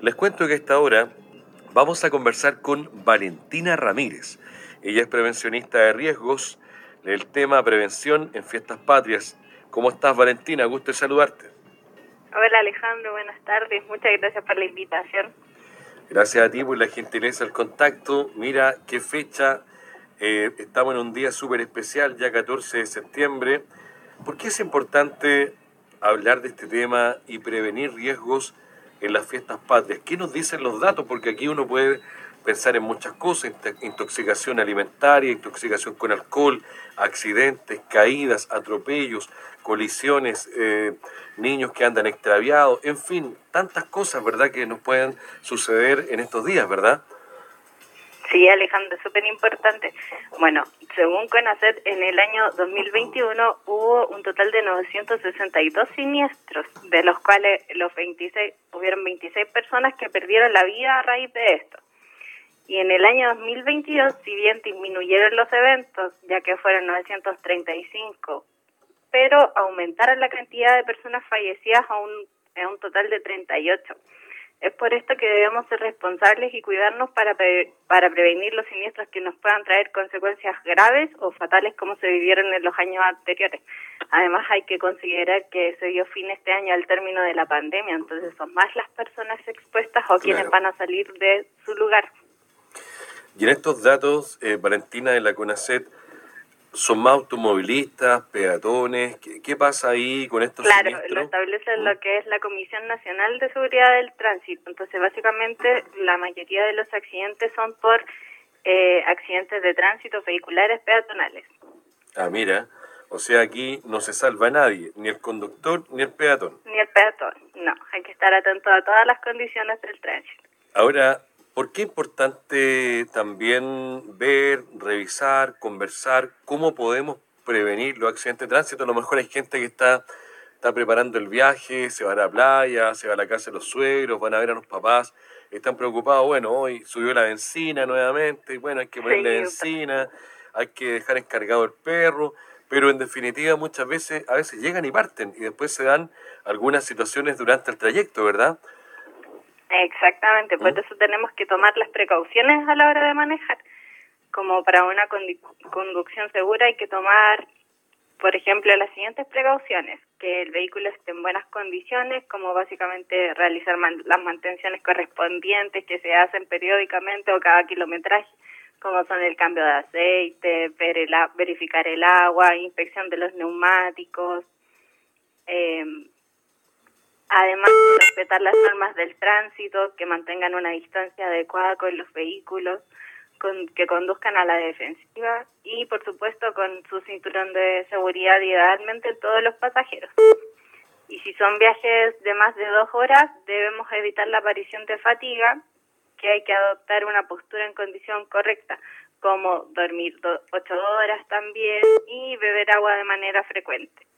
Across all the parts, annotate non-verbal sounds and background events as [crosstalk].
Les cuento que a esta hora vamos a conversar con Valentina Ramírez. Ella es prevencionista de riesgos del tema prevención en fiestas patrias. ¿Cómo estás, Valentina? Gusto de saludarte. Hola, Alejandro. Buenas tardes. Muchas gracias por la invitación. Gracias a ti por la gentileza del contacto. Mira qué fecha. Eh, estamos en un día súper especial, ya 14 de septiembre. ¿Por qué es importante hablar de este tema y prevenir riesgos en las fiestas patrias. ¿Qué nos dicen los datos? Porque aquí uno puede pensar en muchas cosas, intoxicación alimentaria, intoxicación con alcohol, accidentes, caídas, atropellos, colisiones, eh, niños que andan extraviados, en fin, tantas cosas, ¿verdad?, que nos pueden suceder en estos días, ¿verdad? Sí, Alejandro, súper importante. Bueno, según CONACET, en el año 2021 hubo un total de 962 siniestros, de los cuales los 26 hubieron 26 personas que perdieron la vida a raíz de esto. Y en el año 2022, si bien disminuyeron los eventos, ya que fueron 935, pero aumentaron la cantidad de personas fallecidas a un, a un total de 38. Es por esto que debemos ser responsables y cuidarnos para, para prevenir los siniestros que nos puedan traer consecuencias graves o fatales como se vivieron en los años anteriores. Además, hay que considerar que se dio fin este año al término de la pandemia, entonces son más las personas expuestas o quienes van a salir de su lugar. Y en estos datos, eh, Valentina de la CONACET, ¿Son más automovilistas, peatones? ¿Qué, pasa ahí con estos Claro, lo establece lo ¿Mm? que es la Comisión Nacional de Seguridad del Tránsito. Entonces, básicamente, la mayoría de los accidentes son por eh, accidentes de tránsito vehiculares peatonales. Ah, mira. O sea, aquí no se salva nadie, ni el conductor ni el peatón. Ni el peatón, no. Hay que estar atento a todas las condiciones del tránsito. Ahora, ¿Por qué es importante también ver, revisar, conversar cómo podemos prevenir los accidentes de tránsito? A lo mejor hay gente que está, está preparando el viaje, se va a la playa, se va a la casa de los suegros, van a ver a los papás, están preocupados, bueno, hoy subió la benzina nuevamente, bueno, hay que ponerle benzina, hay que dejar encargado el perro, pero en definitiva muchas veces, a veces llegan y parten y después se dan algunas situaciones durante el trayecto, ¿verdad? Exactamente, por ¿Mm? eso tenemos que tomar las precauciones a la hora de manejar. Como para una conducción segura hay que tomar, por ejemplo, las siguientes precauciones. Que el vehículo esté en buenas condiciones, como básicamente realizar las mantenciones correspondientes que se hacen periódicamente o cada kilometraje, como son el cambio de aceite, ver el, verificar el agua, inspección de los neumáticos, eh, Además, respetar las normas del tránsito, que mantengan una distancia adecuada con los vehículos, con, que conduzcan a la defensiva y, por supuesto, con su cinturón de seguridad idealmente todos los pasajeros. Y si son viajes de más de dos horas, debemos evitar la aparición de fatiga, que hay que adoptar una postura en condición correcta, como dormir ocho horas también y beber agua de manera frecuente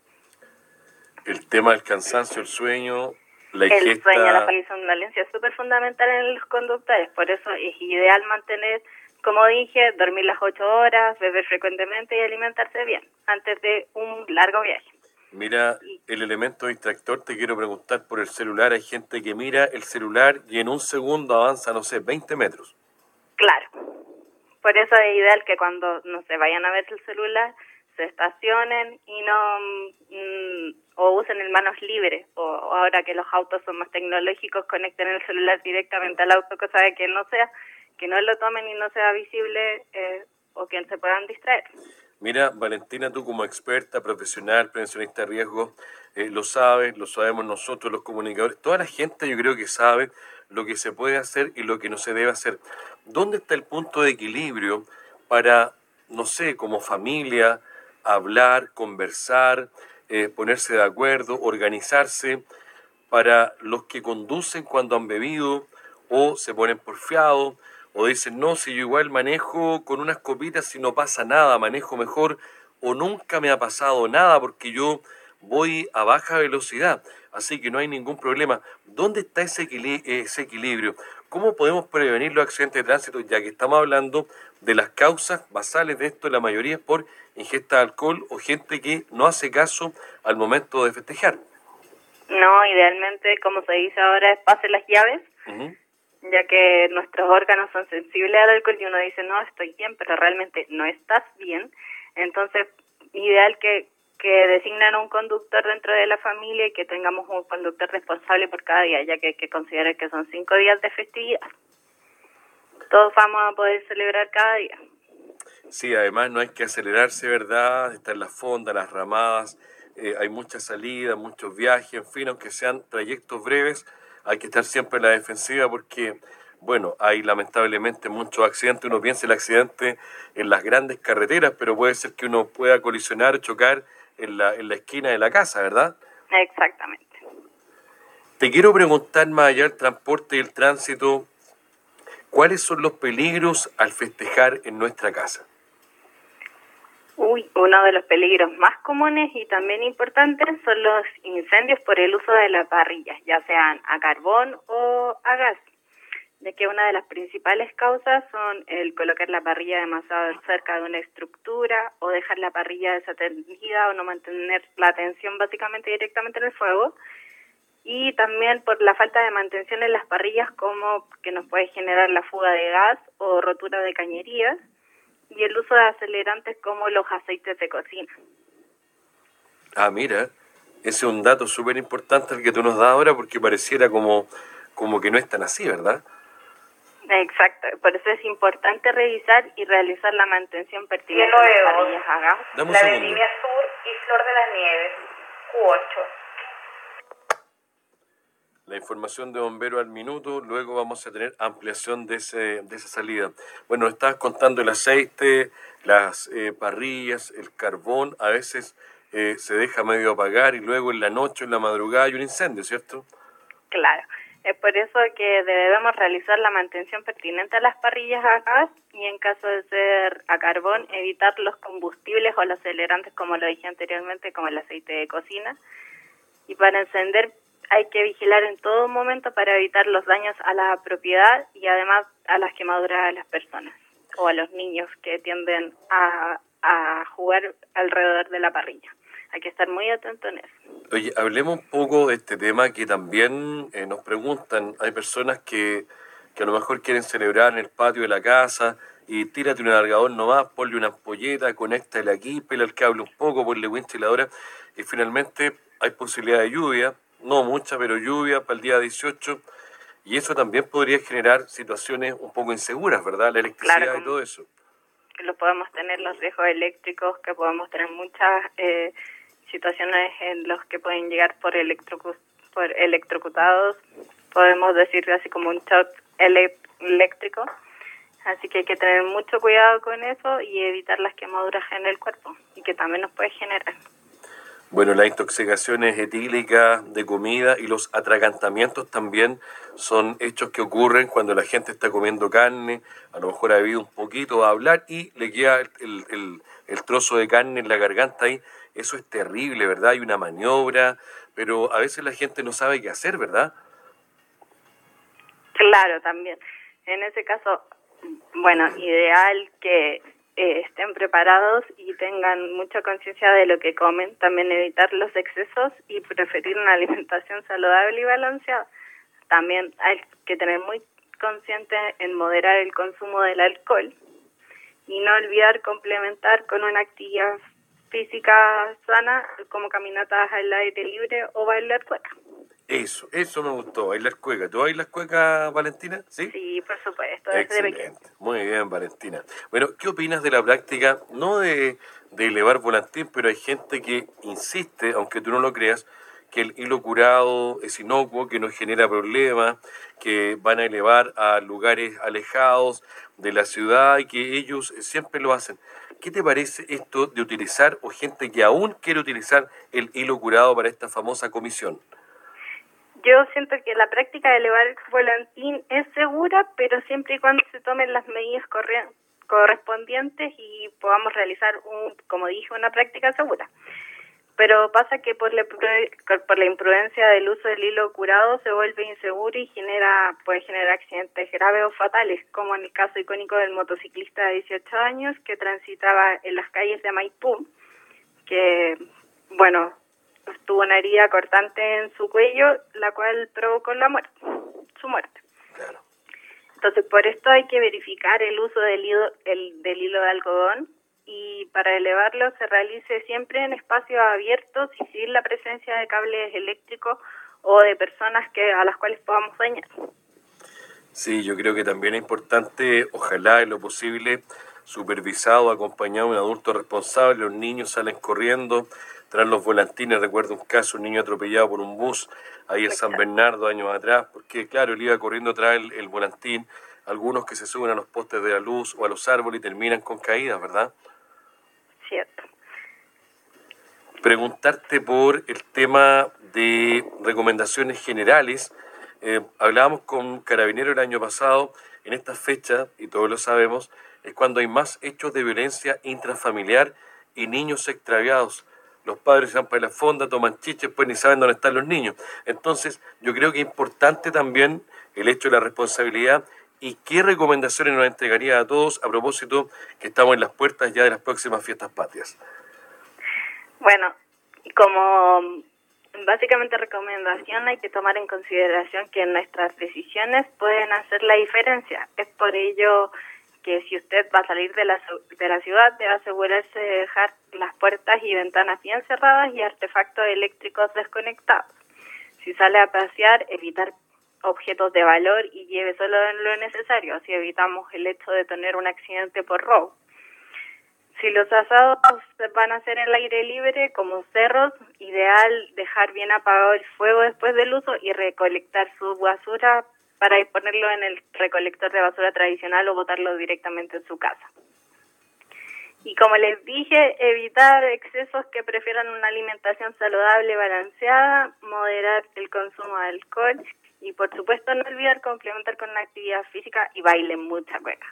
el tema del cansancio, el sueño, la ingesta... El sueño, la somnolencia es súper fundamental en los conductores, por eso es ideal mantener, como dije, dormir las ocho horas, beber frecuentemente y alimentarse bien antes de un largo viaje. Mira, el elemento distractor, te quiero preguntar por el celular. Hay gente que mira el celular y en un segundo avanza, no sé, 20 metros. Claro. Por eso es ideal que cuando no se vayan a ver el celular, se estacionen y no mm, o usen el manos libres o, ahora que los autos son más tecnológicos conecten el celular directamente al auto cosa de que no sea que no lo tomen y no sea visible eh, o que se puedan distraer Mira, Valentina, tú como experta, profesional, prevencionista de riesgo, eh, lo sabes, lo sabemos nosotros, los comunicadores, toda la gente yo creo que sabe lo que se puede hacer y lo que no se debe hacer. ¿Dónde está el punto de equilibrio para, no sé, como familia, hablar, conversar, eh, ponerse de acuerdo, organizarse para los que conducen cuando han bebido o se ponen porfiados o dicen, no, si yo igual manejo con unas copitas y no pasa nada, manejo mejor o nunca me ha pasado nada porque yo voy a baja velocidad, así que no hay ningún problema. ¿Dónde está ese, ese equilibrio? ¿Cómo podemos prevenir los accidentes de tránsito? Ya que estamos hablando de las causas basales de esto, la mayoría es por ingesta de alcohol o gente que no hace caso al momento de festejar. No, idealmente, como se dice ahora, es pase las llaves ya que nuestros órganos son sensibles al alcohol y uno dice, no, estoy bien, pero realmente no estás bien. Entonces, ideal que, que designen un conductor dentro de la familia y que tengamos un conductor responsable por cada día, ya que hay que considerar que son cinco días de festividad. Todos vamos a poder celebrar cada día. Sí, además no hay que acelerarse, ¿verdad? Están las fondas, las ramadas, eh, hay muchas salidas, muchos viajes, en fin, aunque sean trayectos breves, hay que estar siempre en la defensiva porque, bueno, hay lamentablemente muchos accidentes. Uno piensa el accidente en las grandes carreteras, pero puede ser que uno pueda colisionar chocar en la, en la esquina de la casa, ¿verdad? Exactamente. Te quiero preguntar, más allá del transporte y el tránsito, ¿cuáles son los peligros al festejar en nuestra casa? Uy, uno de los peligros más comunes y también importantes son los incendios por el uso de la parrilla, ya sean a carbón o a gas, de que una de las principales causas son el colocar la parrilla demasiado cerca de una estructura o dejar la parrilla desatendida o no mantener la tensión básicamente directamente en el fuego y también por la falta de mantención en las parrillas como que nos puede generar la fuga de gas o rotura de cañerías y el uso de acelerantes como los aceites de cocina. Ah, mira, ese es un dato súper importante el que tú nos das ahora porque pareciera como, como que no es tan así, ¿verdad? Exacto, por eso es importante revisar y realizar la mantención pertinente de las parrillas a. La vendimia sur y flor de las nieves, Q8 la información de bombero al minuto, luego vamos a tener ampliación de, ese, de esa salida. Bueno, estabas contando el aceite, las eh, parrillas, el carbón, a veces eh, se deja medio apagar y luego en la noche, en la madrugada hay un incendio, ¿cierto? Claro, es por eso que debemos realizar la mantención pertinente a las parrillas a gas y en caso de ser a carbón, evitar los combustibles o los acelerantes, como lo dije anteriormente, como el aceite de cocina. Y para encender hay que vigilar en todo momento para evitar los daños a la propiedad y además a las quemaduras de las personas o a los niños que tienden a, jugar alrededor de la parrilla. Hay que estar muy atento en eso. Oye, hablemos un poco de este tema que también eh, nos preguntan. Hay personas que, que a lo mejor quieren celebrar en el patio de la casa y tírate un alargador nomás, ponle una ampolleta, conéctale aquí, pela el cable un poco, ponle ventiladora y finalmente hay posibilidad de lluvia, no mucha, pero lluvia para el día 18, y eso también podría generar situaciones un poco inseguras, ¿verdad? La electricidad y todo eso. Lo podemos tener los riesgos eléctricos, que podemos tener muchas eh, situaciones en los que pueden llegar por, por electrocutados, podemos decir así como un shock eléctrico. Así que hay que tener mucho cuidado con eso y evitar las quemaduras en el cuerpo y que también nos puede generar. Bueno, las intoxicaciones etílicas de comida y los atragantamientos también son hechos que ocurren cuando la gente está comiendo carne, a lo mejor ha bebido un poquito a hablar y le queda el, el, trozo de carne en la garganta ahí. Eso es terrible, ¿verdad? Hay una maniobra, pero a veces la gente no sabe qué hacer, ¿verdad? Claro, también. En ese caso, bueno, ideal que eh, estén preparados y tengan mucha conciencia de lo que comen, también evitar los excesos y preferir una [laughs] alimentación saludable y balanceada. También hay que tener muy consciente en moderar el consumo del alcohol y no olvidar complementar con una actividad física sana como caminatas al aire libre o bailar cueca. Eso, eso me gustó, bailar cueca. ¿Tú bailas cueca, Valentina? Sí, sí por supuesto. Excelente. Muy bien, Valentina. Bueno, ¿qué opinas de la práctica, no de, de elevar volantín, pero hay gente que insiste, aunque tú no lo creas, que el hilo curado es inocuo, que no genera problemas, que van a elevar a lugares alejados de la ciudad y que ellos siempre lo hacen. ¿Qué te parece esto de utilizar o gente que aún quiere utilizar el hilo curado para esta famosa comisión? Yo siento que la práctica de elevar el volantín es segura, pero siempre y cuando se tomen las medidas correspondientes y podamos realizar, un, como dije, una práctica segura. Pero pasa que por la, por la imprudencia del uso del hilo curado se vuelve inseguro y genera puede generar accidentes graves o fatales, como en el caso icónico del motociclista de 18 años que transitaba en las calles de Maipú, que, bueno, tuvo una herida cortante en su cuello, la cual provocó la muerte, su muerte. Entonces, por esto hay que verificar el uso del hilo, el, del hilo de algodón y para elevarlo se realice siempre en espacios abiertos y sin la presencia de cables eléctricos o de personas que a las cuales podamos dañar. Sí, yo creo que también es importante, ojalá en lo posible, supervisado, acompañado de un adulto responsable, los niños salen corriendo tras los volantines, recuerdo un caso, un niño atropellado por un bus ahí en San Bernardo años atrás, porque claro, él iba corriendo tras el, el volantín, algunos que se suben a los postes de la luz o a los árboles y terminan con caídas, ¿verdad? Cierto. Preguntarte por el tema de recomendaciones generales. Eh, hablábamos con Carabinero el año pasado, en esta fecha, y todos lo sabemos, es cuando hay más hechos de violencia intrafamiliar y niños extraviados los padres se van para la fonda, toman chiches, pues ni saben dónde están los niños. Entonces, yo creo que es importante también el hecho de la responsabilidad y qué recomendaciones nos entregaría a todos a propósito que estamos en las puertas ya de las próximas fiestas patrias. Bueno, como básicamente recomendación hay que tomar en consideración que nuestras decisiones pueden hacer la diferencia. Es por ello que si usted va a salir de la, de la ciudad debe asegurarse de dejar las puertas y ventanas bien cerradas y artefactos eléctricos desconectados. Si sale a pasear, evitar objetos de valor y lleve solo lo necesario, así evitamos el hecho de tener un accidente por robo. Si los asados van a hacer en el aire libre, como cerros, ideal dejar bien apagado el fuego después del uso y recolectar su basura para ponerlo en el recolector de basura tradicional o botarlo directamente en su casa. Y como les dije, evitar excesos que prefieran una alimentación saludable, balanceada, moderar el consumo de alcohol y por supuesto no olvidar complementar con una actividad física y baile mucha cueca.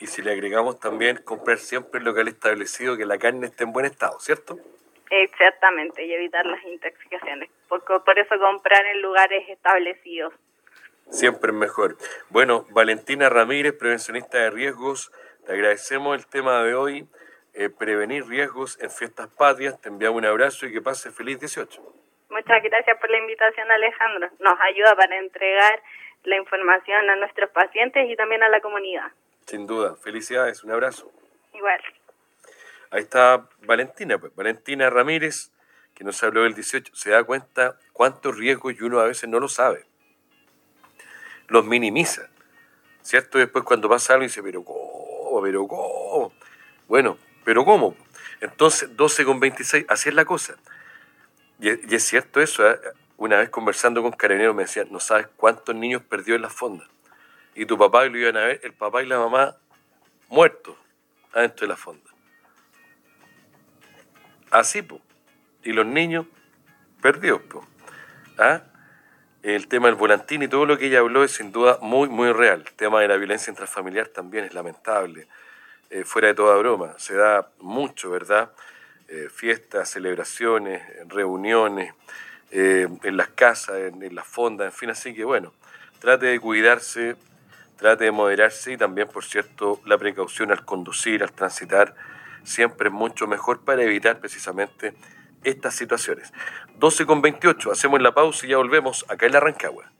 Y si le agregamos también comprar siempre el local establecido, que la carne esté en buen estado, ¿cierto? Exactamente, y evitar las intoxicaciones. Por, por eso comprar en lugares establecidos. Siempre es mejor. Bueno, Valentina Ramírez, prevencionista de riesgos, te agradecemos el tema de hoy, eh, prevenir riesgos en fiestas patrias. Te enviamos un abrazo y que pase feliz 18. Muchas gracias por la invitación, Alejandro. Nos ayuda para entregar la información a nuestros pacientes y también a la comunidad. Sin duda. Felicidades. Un abrazo. Igual. Ahí está Valentina, pues. Valentina Ramírez, que nos habló del 18. Se da cuenta cuántos riesgos y uno a veces no lo sabe los minimiza. ¿Cierto? Después cuando pasa algo dice, pero ¿cómo? ¿Pero cómo? Bueno, ¿pero cómo? Entonces, 12 con 26, así es la cosa. Y, es cierto eso. ¿eh? Una vez conversando con Carabineros me decían, no sabes cuántos niños perdió en la fonda. Y tu papá y lo iban a ver, el papá y la mamá muertos adentro de la fonda. Así, pues. Y los niños perdidos, pues. ¿Ah? El tema del volantín y todo lo que ella habló es sin duda muy, muy real. El tema de la violencia intrafamiliar también es lamentable. Eh, fuera de toda broma, se da mucho, ¿verdad? Eh, fiestas, celebraciones, reuniones, eh, en las casas, en, las fondas, en fin, así que bueno, trate de cuidarse, trate de moderarse y también, por cierto, la precaución al conducir, al transitar, siempre es mucho mejor para evitar precisamente estas situaciones. 12 con 28, hacemos la pausa y ya volvemos acá en la Rancagua.